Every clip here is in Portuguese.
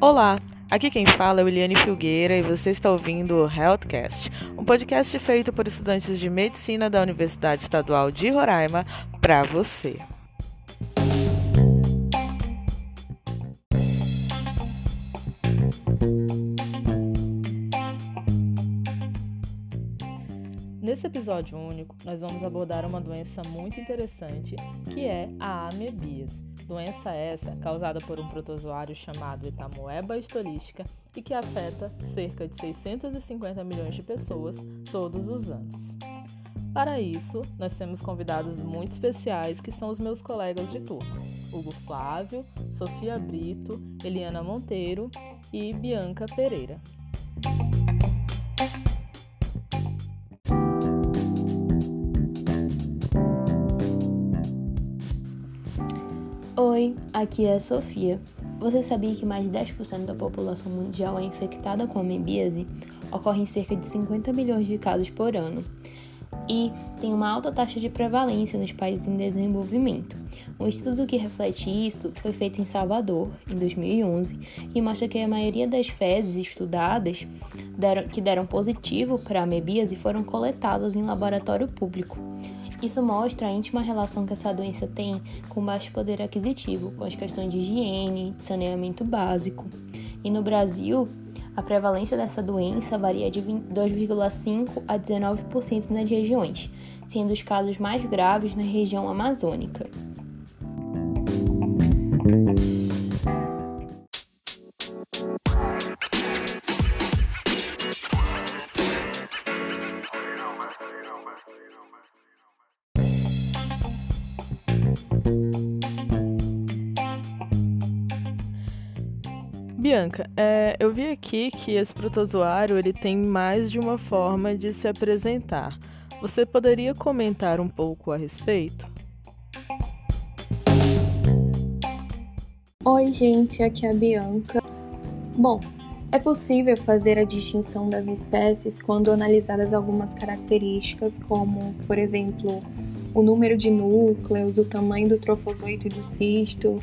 Olá, aqui quem fala é Williane Filgueira e você está ouvindo o Healthcast, um podcast feito por estudantes de medicina da Universidade Estadual de Roraima para você. Episódio único, nós vamos abordar uma doença muito interessante, que é a amebíase. Doença essa causada por um protozoário chamado Etamoeba estolística e que afeta cerca de 650 milhões de pessoas todos os anos. Para isso, nós temos convidados muito especiais que são os meus colegas de turma: Hugo Flávio, Sofia Brito, Eliana Monteiro e Bianca Pereira. Oi, aqui é a Sofia. Você sabia que mais de 10% da população mundial é infectada com amebíase? Ocorrem cerca de 50 milhões de casos por ano. E tem uma alta taxa de prevalência nos países em desenvolvimento. Um estudo que reflete isso foi feito em Salvador, em 2011, e mostra que a maioria das fezes estudadas deram, que deram positivo para a amebíase foram coletadas em laboratório público. Isso mostra a íntima relação que essa doença tem com baixo poder aquisitivo, com as questões de higiene, de saneamento básico. E no Brasil, a prevalência dessa doença varia de 2,5% a 19% nas regiões, sendo os casos mais graves na região amazônica. Bianca, é, eu vi aqui que esse protozoário ele tem mais de uma forma de se apresentar. Você poderia comentar um pouco a respeito? Oi, gente, aqui é a Bianca. Bom, é possível fazer a distinção das espécies quando analisadas algumas características, como, por exemplo, o número de núcleos, o tamanho do trofozoito e do cisto,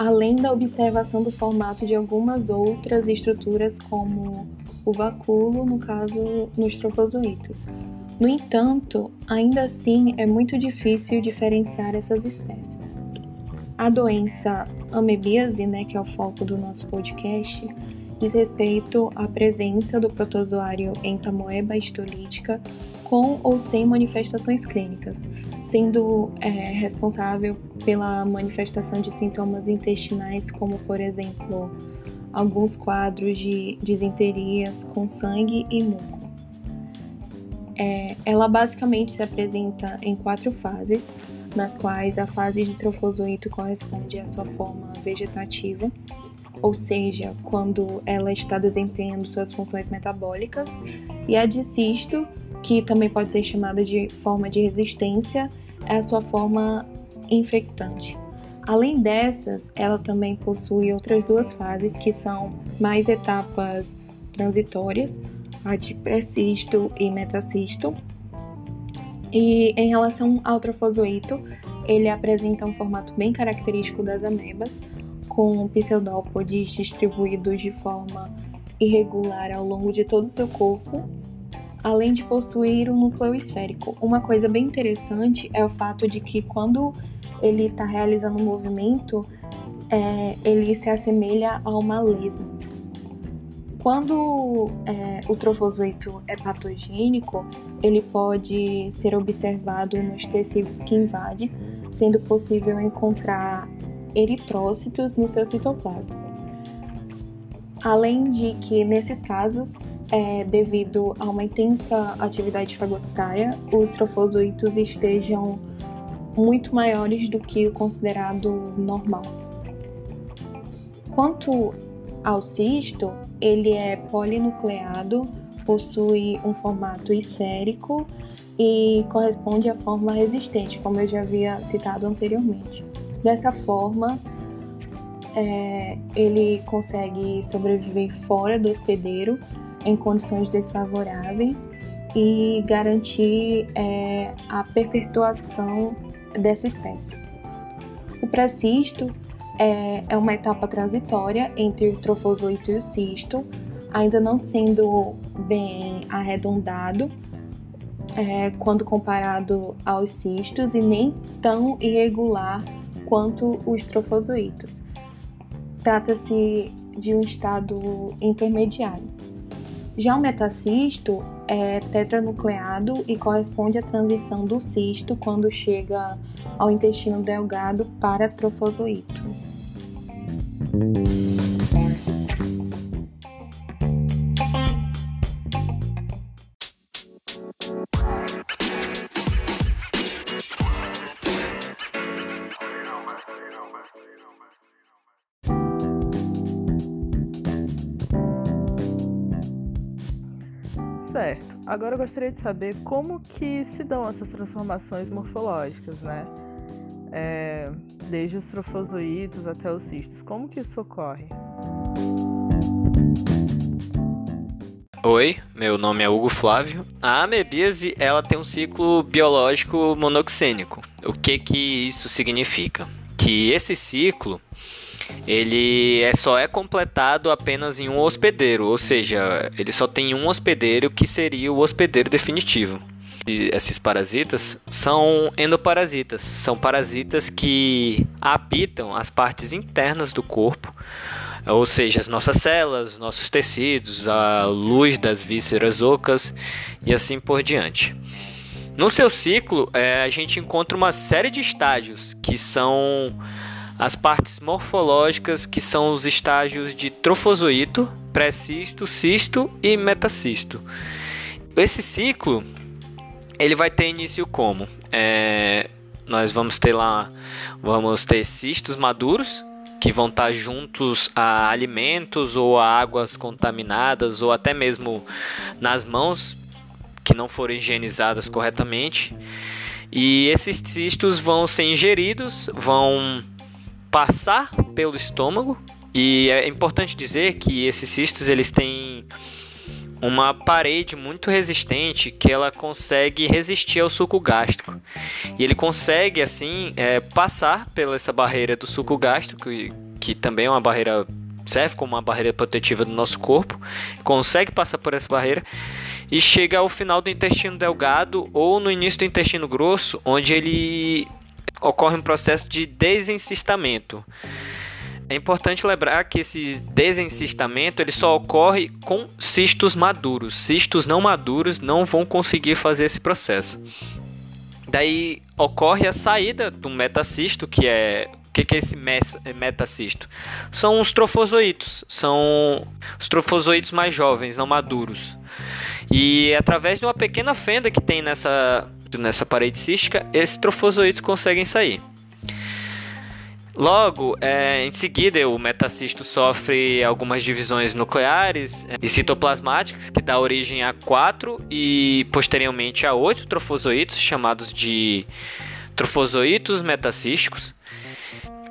além da observação do formato de algumas outras estruturas, como o vacúolo, no caso, nos trofozoitos. No entanto, ainda assim é muito difícil diferenciar essas espécies. A doença amebíase, né, que é o foco do nosso podcast, diz respeito à presença do protozoário entamoeba histolítica com ou sem manifestações clínicas, sendo é, responsável pela manifestação de sintomas intestinais, como por exemplo alguns quadros de disenterias com sangue e muco. É, ela basicamente se apresenta em quatro fases, nas quais a fase de trofozoito corresponde à sua forma vegetativa, ou seja, quando ela está desempenhando suas funções metabólicas, e a de cisto, que também pode ser chamada de forma de resistência, é a sua forma infectante. Além dessas, ela também possui outras duas fases que são mais etapas transitórias, a de pré-cisto e metacisto. E em relação ao trofozoito, ele apresenta um formato bem característico das amebas, com pseudópodes distribuídos de forma irregular ao longo de todo o seu corpo além de possuir um núcleo esférico. Uma coisa bem interessante é o fato de que quando ele está realizando um movimento, é, ele se assemelha a uma lesma. Quando é, o trofozoito é patogênico, ele pode ser observado nos tecidos que invade, sendo possível encontrar eritrócitos no seu citoplasma. Além de que, nesses casos, é, devido a uma intensa atividade fagocitária, os trofozoitos estejam muito maiores do que o considerado normal. Quanto ao cisto, ele é polinucleado, possui um formato esférico e corresponde à forma resistente, como eu já havia citado anteriormente. Dessa forma, é, ele consegue sobreviver fora do hospedeiro em condições desfavoráveis e garantir é, a perpetuação dessa espécie. O pré-cisto é, é uma etapa transitória entre o trofozoito e o cisto, ainda não sendo bem arredondado é, quando comparado aos cistos e nem tão irregular quanto os trofozoitos. Trata-se de um estado intermediário. Já o metacisto é tetranucleado e corresponde à transição do cisto quando chega ao intestino delgado para trofozoito. Agora eu gostaria de saber como que se dão essas transformações morfológicas, né? É, desde os trofozoítos até os cistos. Como que isso ocorre? Oi, meu nome é Hugo Flávio. A amebíase ela tem um ciclo biológico monoxênico. O que que isso significa? Que esse ciclo ele é, só é completado apenas em um hospedeiro, ou seja, ele só tem um hospedeiro que seria o hospedeiro definitivo. E esses parasitas são endoparasitas, são parasitas que habitam as partes internas do corpo, ou seja, as nossas células, nossos tecidos, a luz das vísceras ocas e assim por diante. No seu ciclo, é, a gente encontra uma série de estágios que são as partes morfológicas, que são os estágios de trofozoito, pré-cisto, cisto e metacisto. Esse ciclo ele vai ter início como? É, nós vamos ter lá, vamos ter cistos maduros, que vão estar juntos a alimentos ou a águas contaminadas ou até mesmo nas mãos que não forem higienizadas corretamente. E esses cistos vão ser ingeridos, vão passar pelo estômago e é importante dizer que esses cistos eles têm uma parede muito resistente que ela consegue resistir ao suco gástrico. E ele consegue assim é, passar pela essa barreira do suco gástrico que, que também é uma barreira serve como uma barreira protetiva do nosso corpo consegue passar por essa barreira e chega ao final do intestino delgado ou no início do intestino grosso onde ele ocorre um processo de desencistamento. É importante lembrar que esse desencistamento ele só ocorre com cistos maduros. Cistos não maduros não vão conseguir fazer esse processo. Daí ocorre a saída do metacisto, que é o que, é esse metacisto? São os trofozoitos, são os trofozoitos mais jovens, não maduros. E através de uma pequena fenda que tem nessa nessa parede cística, esses trofozoitos conseguem sair. Logo, é, em seguida, o metacisto sofre algumas divisões nucleares é, e citoplasmáticas, que dá origem a quatro e posteriormente a oito trofozoitos, chamados de trofozoitos metacísticos,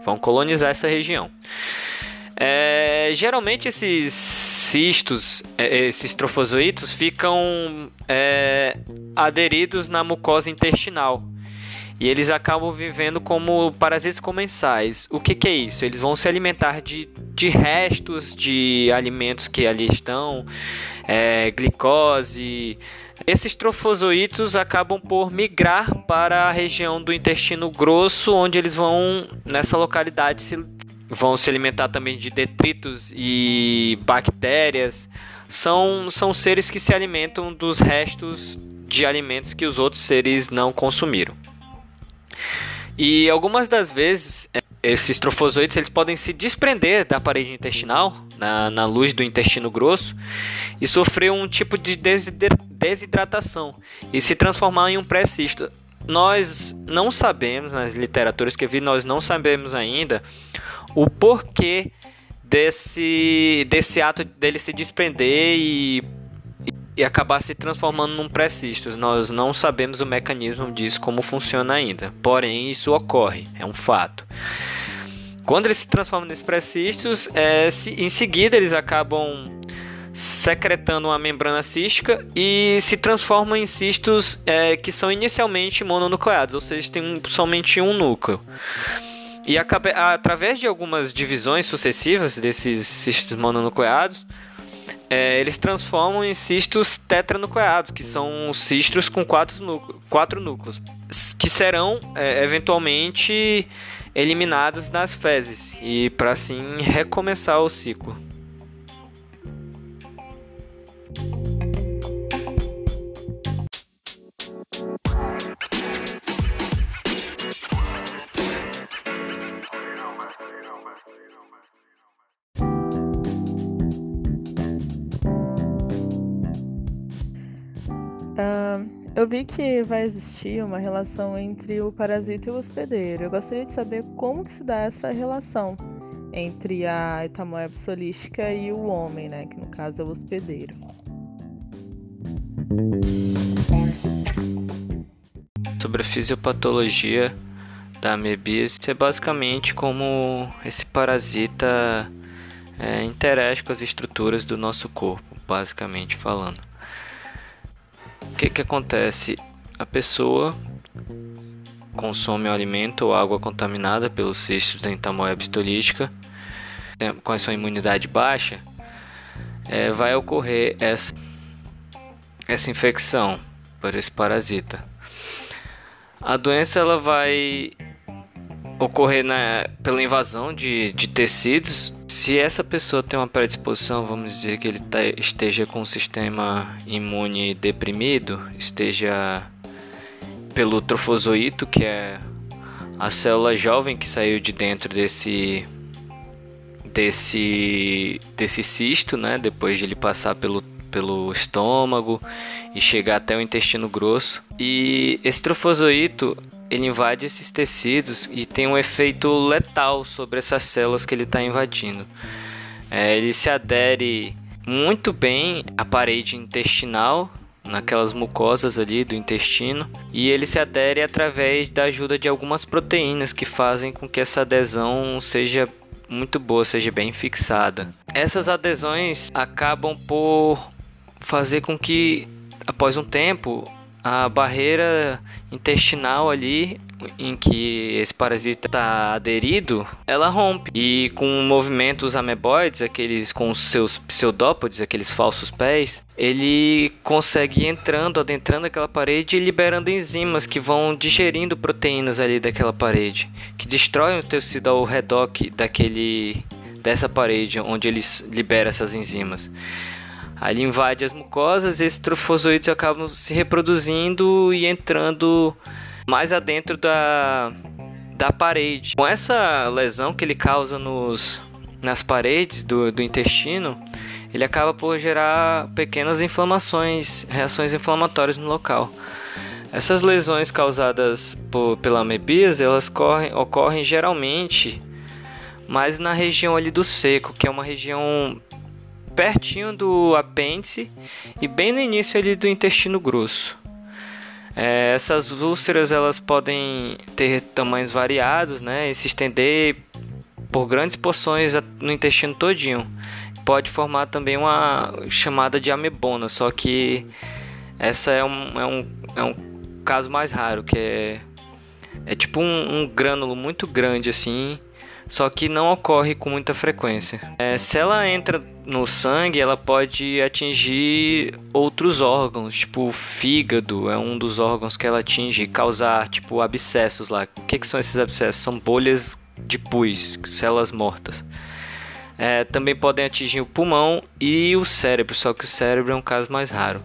vão colonizar essa região. É, geralmente esses cistos, é, esses trofozoitos, ficam é, aderidos na mucosa intestinal. E eles acabam vivendo como parasitas comensais. O que, que é isso? Eles vão se alimentar de, de restos de alimentos que ali estão, é, glicose. Esses trofozoitos acabam por migrar para a região do intestino grosso, onde eles vão, nessa localidade, se vão se alimentar também de detritos e bactérias. São, são seres que se alimentam dos restos de alimentos que os outros seres não consumiram. E algumas das vezes é, esses trofozoitos eles podem se desprender da parede intestinal, na, na luz do intestino grosso, e sofrer um tipo de desidratação e se transformar em um pré-cisto. Nós não sabemos, nas literaturas que eu vi, nós não sabemos ainda o porquê desse, desse ato dele se desprender e, e acabar se transformando num pré-cisto. Nós não sabemos o mecanismo disso, como funciona ainda. Porém, isso ocorre, é um fato. Quando eles se transformam nesses pré-cistos, é, se, em seguida eles acabam secretando uma membrana cística e se transformam em cistos é, que são inicialmente mononucleados, ou seja, tem um, somente um núcleo. E através de algumas divisões sucessivas desses cistos mononucleados, é, eles transformam em cistos tetranucleados, que são cistos com quatro, núcleos, quatro núcleos, que serão é, eventualmente eliminados nas fezes e para assim recomeçar o ciclo. Eu vi que vai existir uma relação entre o parasita e o hospedeiro. Eu gostaria de saber como que se dá essa relação entre a etamoeba solística e o homem, né, que no caso é o hospedeiro. Sobre a fisiopatologia da amebíase, é basicamente como esse parasita é, interage com as estruturas do nosso corpo, basicamente falando que que acontece? A pessoa consome alimento ou água contaminada pelos cistos da entamoeba histolítica com a sua imunidade baixa, é, vai ocorrer essa, essa infecção por esse parasita. A doença ela vai ocorrer na, pela invasão de, de tecidos. Se essa pessoa tem uma predisposição, vamos dizer que ele tá, esteja com o sistema imune deprimido, esteja pelo trofozoito, que é a célula jovem que saiu de dentro desse desse desse cisto, né, depois de ele passar pelo pelo estômago e chegar até o intestino grosso. E esse trofozoito ele invade esses tecidos e tem um efeito letal sobre essas células que ele está invadindo. É, ele se adere muito bem à parede intestinal, naquelas mucosas ali do intestino, e ele se adere através da ajuda de algumas proteínas que fazem com que essa adesão seja muito boa, seja bem fixada. Essas adesões acabam por fazer com que, após um tempo, a barreira intestinal ali em que esse parasita está aderido, ela rompe. E com movimentos ameboides, aqueles com seus pseudópodes, aqueles falsos pés, ele consegue ir entrando, adentrando aquela parede e liberando enzimas que vão digerindo proteínas ali daquela parede, que destroem o tecido ao redor daquele dessa parede onde ele libera essas enzimas. Ali invade as mucosas e esses trofozoides acabam se reproduzindo e entrando mais adentro da, da parede. Com essa lesão que ele causa nos, nas paredes do, do intestino, ele acaba por gerar pequenas inflamações, reações inflamatórias no local. Essas lesões causadas por, pela amebíase, elas correm, ocorrem geralmente mais na região ali do seco, que é uma região pertinho do apêndice e bem no início ali do intestino grosso. É, essas úlceras elas podem ter tamanhos variados, né, e se estender por grandes porções no intestino todinho. Pode formar também uma chamada de amebona, só que essa é um, é um, é um caso mais raro, que é, é tipo um, um grânulo muito grande assim, só que não ocorre com muita frequência. É, se ela entra no sangue, ela pode atingir outros órgãos, tipo o fígado é um dos órgãos que ela atinge, causar tipo abscessos lá. O que, que são esses abscessos? São bolhas de pus, células mortas. É, também podem atingir o pulmão e o cérebro, só que o cérebro é um caso mais raro.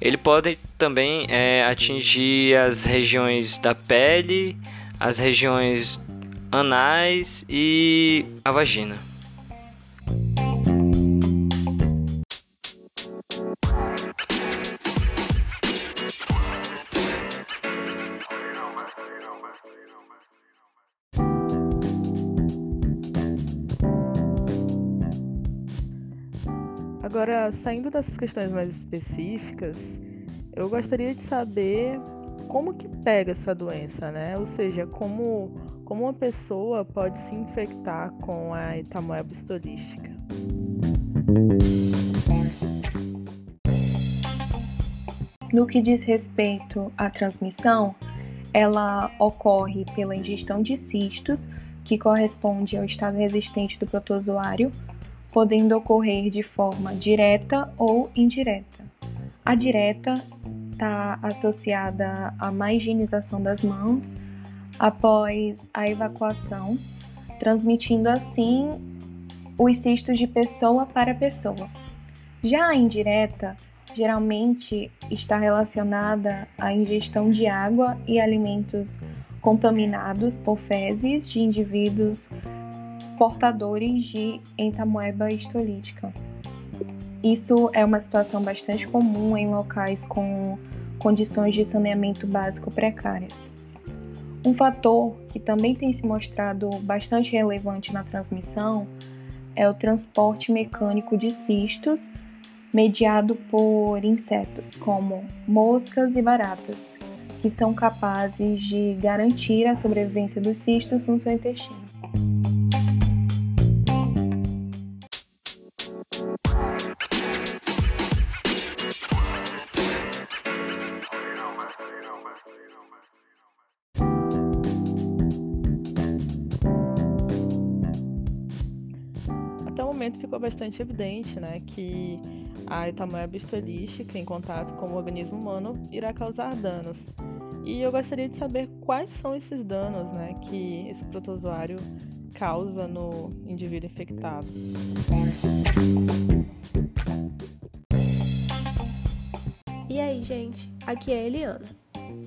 Ele pode também é, atingir as regiões da pele, as regiões anais e a vagina. Agora, saindo dessas questões mais específicas, eu gostaria de saber como que pega essa doença, né? Ou seja, como, como uma pessoa pode se infectar com a etamoeba histolística. No que diz respeito à transmissão, ela ocorre pela ingestão de cistos que corresponde ao estado resistente do protozoário, podendo ocorrer de forma direta ou indireta. A direta está associada à má higienização das mãos após a evacuação, transmitindo assim os cistos de pessoa para pessoa. Já a indireta geralmente está relacionada à ingestão de água e alimentos contaminados por fezes de indivíduos portadores de entamoeba histolítica. Isso é uma situação bastante comum em locais com condições de saneamento básico precárias. Um fator que também tem se mostrado bastante relevante na transmissão é o transporte mecânico de cistos mediado por insetos como moscas e baratas, que são capazes de garantir a sobrevivência dos cistos no seu intestino. Momento ficou bastante evidente né, que a etamoeba histolística em contato com o organismo humano irá causar danos. E eu gostaria de saber quais são esses danos né, que esse protozoário causa no indivíduo infectado. E aí, gente? Aqui é a Eliana.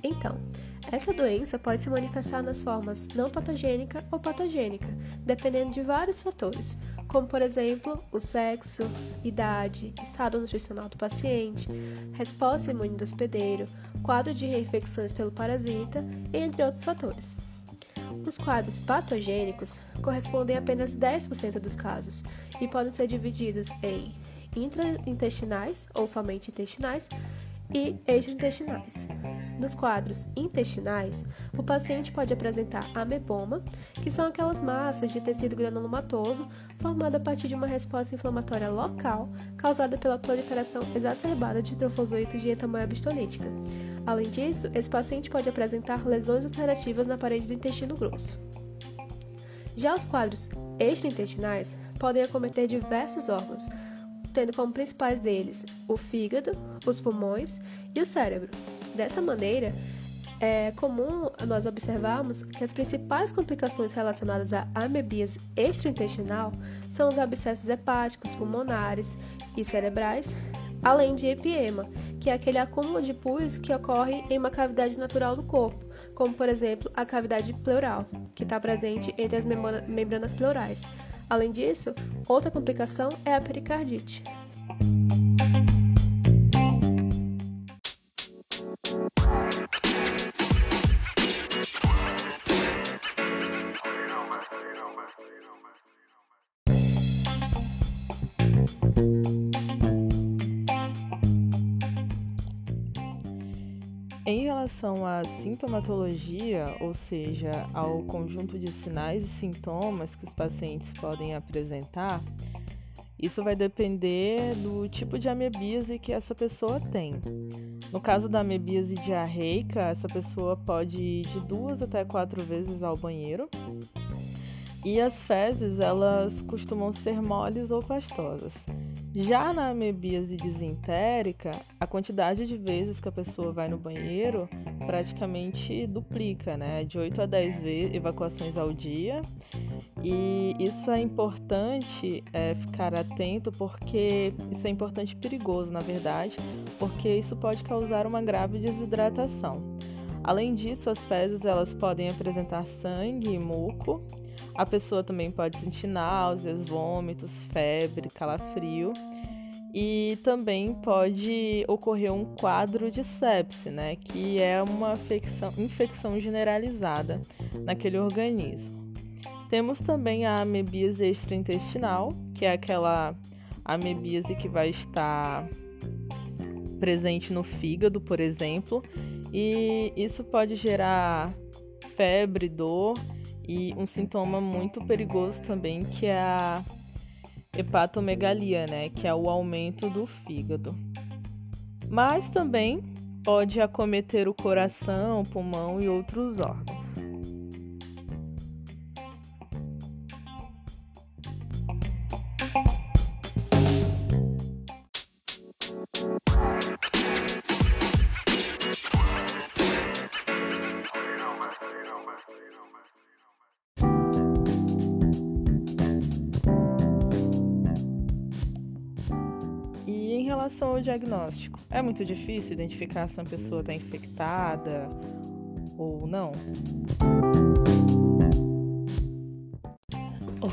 Então, essa doença pode se manifestar nas formas não patogênica ou patogênica, dependendo de vários fatores, como por exemplo o sexo, idade, estado nutricional do paciente, resposta imune do hospedeiro, quadro de reinfecções pelo parasita, entre outros fatores. Os quadros patogênicos correspondem a apenas 10% dos casos e podem ser divididos em intraintestinais ou somente intestinais e extraintestinais. Nos quadros intestinais, o paciente pode apresentar ameboma, que são aquelas massas de tecido granulomatoso formada a partir de uma resposta inflamatória local causada pela proliferação exacerbada de trofozoitos de entamoeba. Além disso, esse paciente pode apresentar lesões alternativas na parede do intestino grosso. Já os quadros extraintestinais podem acometer diversos órgãos, tendo como principais deles o fígado, os pulmões e o cérebro. Dessa maneira, é comum nós observarmos que as principais complicações relacionadas à amebíase extraintestinal são os abscessos hepáticos, pulmonares e cerebrais, além de epiema, que é aquele acúmulo de pus que ocorre em uma cavidade natural do corpo, como por exemplo a cavidade pleural, que está presente entre as membranas pleurais. Além disso, outra complicação é a pericardite. Relação à sintomatologia, ou seja, ao conjunto de sinais e sintomas que os pacientes podem apresentar, isso vai depender do tipo de amebíase que essa pessoa tem. No caso da amebíase diarreica, essa pessoa pode ir de duas até quatro vezes ao banheiro. E as fezes, elas costumam ser moles ou pastosas. Já na amebíase disentérica, a quantidade de vezes que a pessoa vai no banheiro praticamente duplica, né? De 8 a 10 evacuações ao dia. E isso é importante é, ficar atento porque isso é importante e perigoso, na verdade, porque isso pode causar uma grave desidratação. Além disso, as fezes elas podem apresentar sangue e muco a pessoa também pode sentir náuseas, vômitos, febre, calafrio. E também pode ocorrer um quadro de sepse, né, que é uma infecção, infecção generalizada naquele organismo. Temos também a amebíase extraintestinal, que é aquela amebíase que vai estar presente no fígado, por exemplo, e isso pode gerar febre, dor e um sintoma muito perigoso também que é a hepatomegalia, né, que é o aumento do fígado. Mas também pode acometer o coração, pulmão e outros órgãos. Relação ao diagnóstico, é muito difícil identificar se uma pessoa está infectada ou não?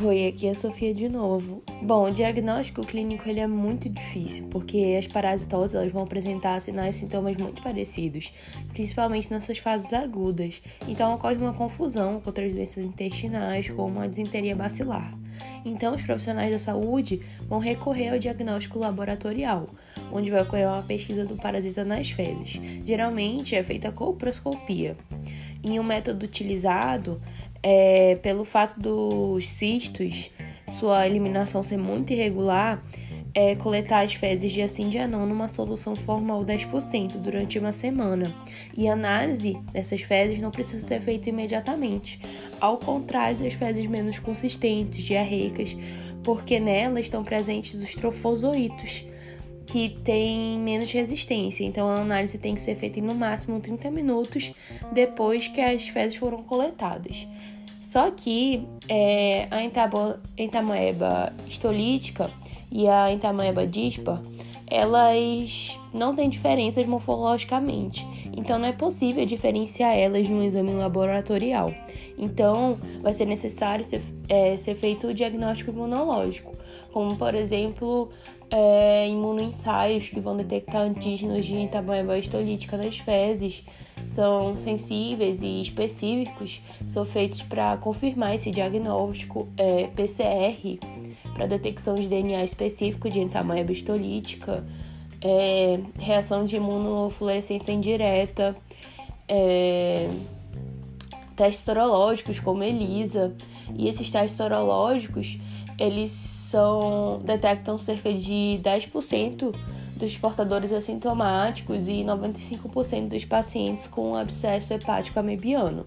Oi, aqui é a Sofia de novo. Bom, o diagnóstico clínico ele é muito difícil, porque as parasitoses elas vão apresentar sinais e sintomas muito parecidos, principalmente nas suas fases agudas. Então ocorre uma confusão com outras doenças intestinais, como a disenteria bacilar. Então, os profissionais da saúde vão recorrer ao diagnóstico laboratorial, onde vai ocorrer uma pesquisa do parasita nas fezes. Geralmente é feita coproscopia. E um método utilizado é, pelo fato dos cistos, sua eliminação ser muito irregular, é coletar as fezes de assim dia não numa solução formal 10% durante uma semana. E a análise dessas fezes não precisa ser feita imediatamente, ao contrário das fezes menos consistentes, diarreicas, porque nelas estão presentes os trofozoitos, que têm menos resistência. Então a análise tem que ser feita em no máximo 30 minutos depois que as fezes foram coletadas. Só que é, a entamoeba histolítica e a entamoeba dispar, elas não têm diferenças morfologicamente, então não é possível diferenciar elas em um exame laboratorial. Então, vai ser necessário ser, é, ser feito o diagnóstico imunológico, como por exemplo é, imunoensaios que vão detectar antígenos de entamoeba histolítica nas fezes, são sensíveis e específicos, são feitos para confirmar esse diagnóstico é, PCR para detecção de DNA específico de entamoeba histolítica, é, reação de imunofluorescência indireta, é, testes sorológicos como ELISA. E esses testes sorológicos, eles são detectam cerca de 10% dos portadores assintomáticos e 95% dos pacientes com abscesso hepático amebiano.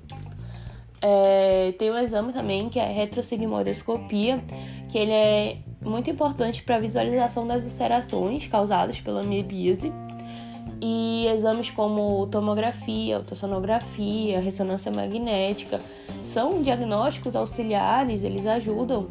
É, tem um exame também que é a retrosigmoidoscopia, que ele é muito importante para a visualização das ulcerações causadas pela amebíase. E exames como tomografia, ultrassonografia, ressonância magnética são diagnósticos auxiliares, eles ajudam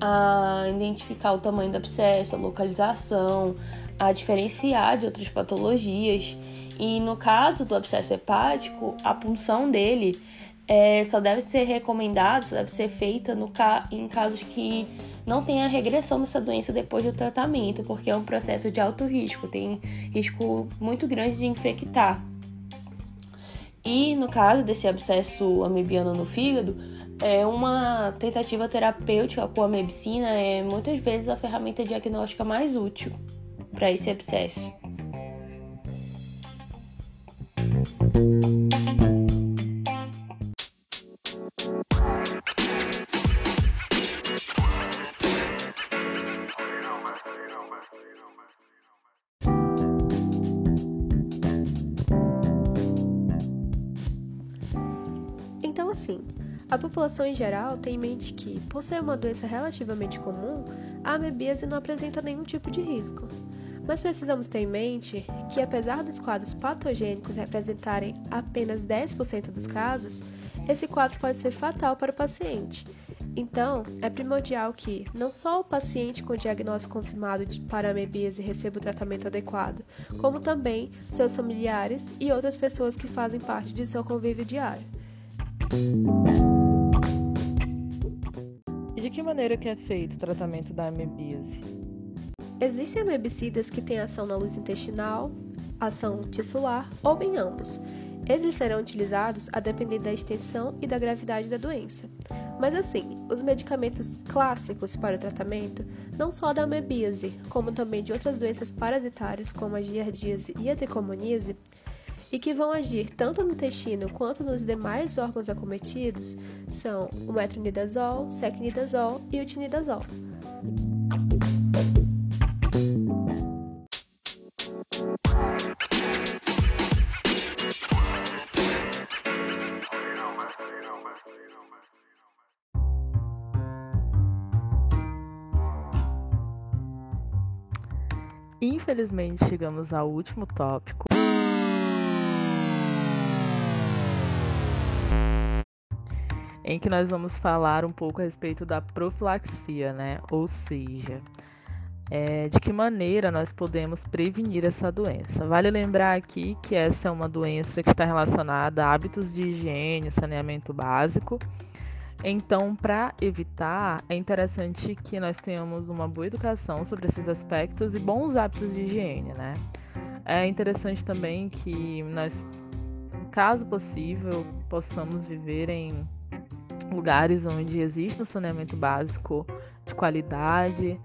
a identificar o tamanho do abscesso, a localização, a diferenciar de outras patologias. E no caso do abscesso hepático, a punção dele é, só deve ser recomendada, só deve ser feita no ca em casos que não tenha regressão dessa doença depois do tratamento, porque é um processo de alto risco, tem risco muito grande de infectar. E no caso desse abscesso amebiano no fígado, é uma tentativa terapêutica com a medicina é muitas vezes a ferramenta diagnóstica mais útil para esse abscesso. Então, assim, a população em geral tem em mente que, por ser uma doença relativamente comum, a amebíase não apresenta nenhum tipo de risco. Mas precisamos ter em mente que, apesar dos quadros patogênicos representarem apenas 10% dos casos, esse quadro pode ser fatal para o paciente. Então, é primordial que não só o paciente com diagnóstico confirmado de paramebíase receba o tratamento adequado, como também seus familiares e outras pessoas que fazem parte de seu convívio diário. Maneira que é feito o tratamento da amebíase? Existem amebicidas que têm ação na luz intestinal, ação tissular ou em ambos. Eles serão utilizados a depender da extensão e da gravidade da doença. Mas assim, os medicamentos clássicos para o tratamento, não só da amebíase, como também de outras doenças parasitárias como a giardíase e a tricomoníase, e que vão agir tanto no intestino quanto nos demais órgãos acometidos, são o metronidazol, secnidazol e o tinidazol. Infelizmente, chegamos ao último tópico. Em que nós vamos falar um pouco a respeito da profilaxia, né? Ou seja, é, de que maneira nós podemos prevenir essa doença. Vale lembrar aqui que essa é uma doença que está relacionada a hábitos de higiene, saneamento básico. Então, para evitar, é interessante que nós tenhamos uma boa educação sobre esses aspectos e bons hábitos de higiene, né? É interessante também que nós, caso possível, possamos viver em lugares onde existe um saneamento básico de qualidade.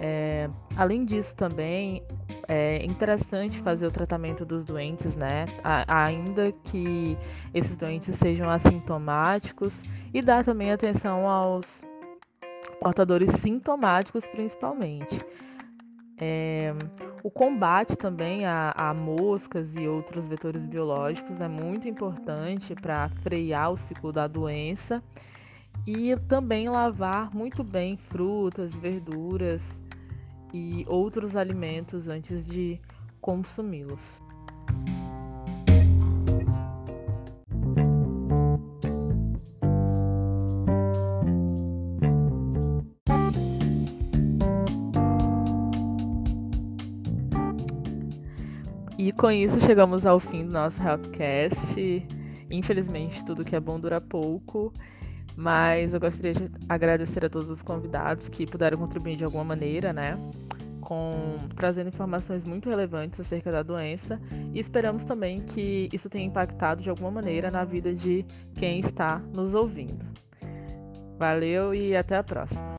É, além disso, também é interessante fazer o tratamento dos doentes, né? Ainda que esses doentes sejam assintomáticos, e dar também atenção aos portadores sintomáticos, principalmente. É, o combate também a, a, moscas e outros vetores biológicos é muito importante para frear o ciclo da doença e também lavar muito bem frutas, verduras e outros alimentos antes de consumi-los. Com isso chegamos ao fim do nosso Healthcast. Infelizmente, tudo que é bom dura pouco. Mas eu gostaria de agradecer a todos os convidados que puderam contribuir de alguma maneira, né? Com trazendo informações muito relevantes acerca da doença. E esperamos também que isso tenha impactado de alguma maneira na vida de quem está nos ouvindo. Valeu e até a próxima.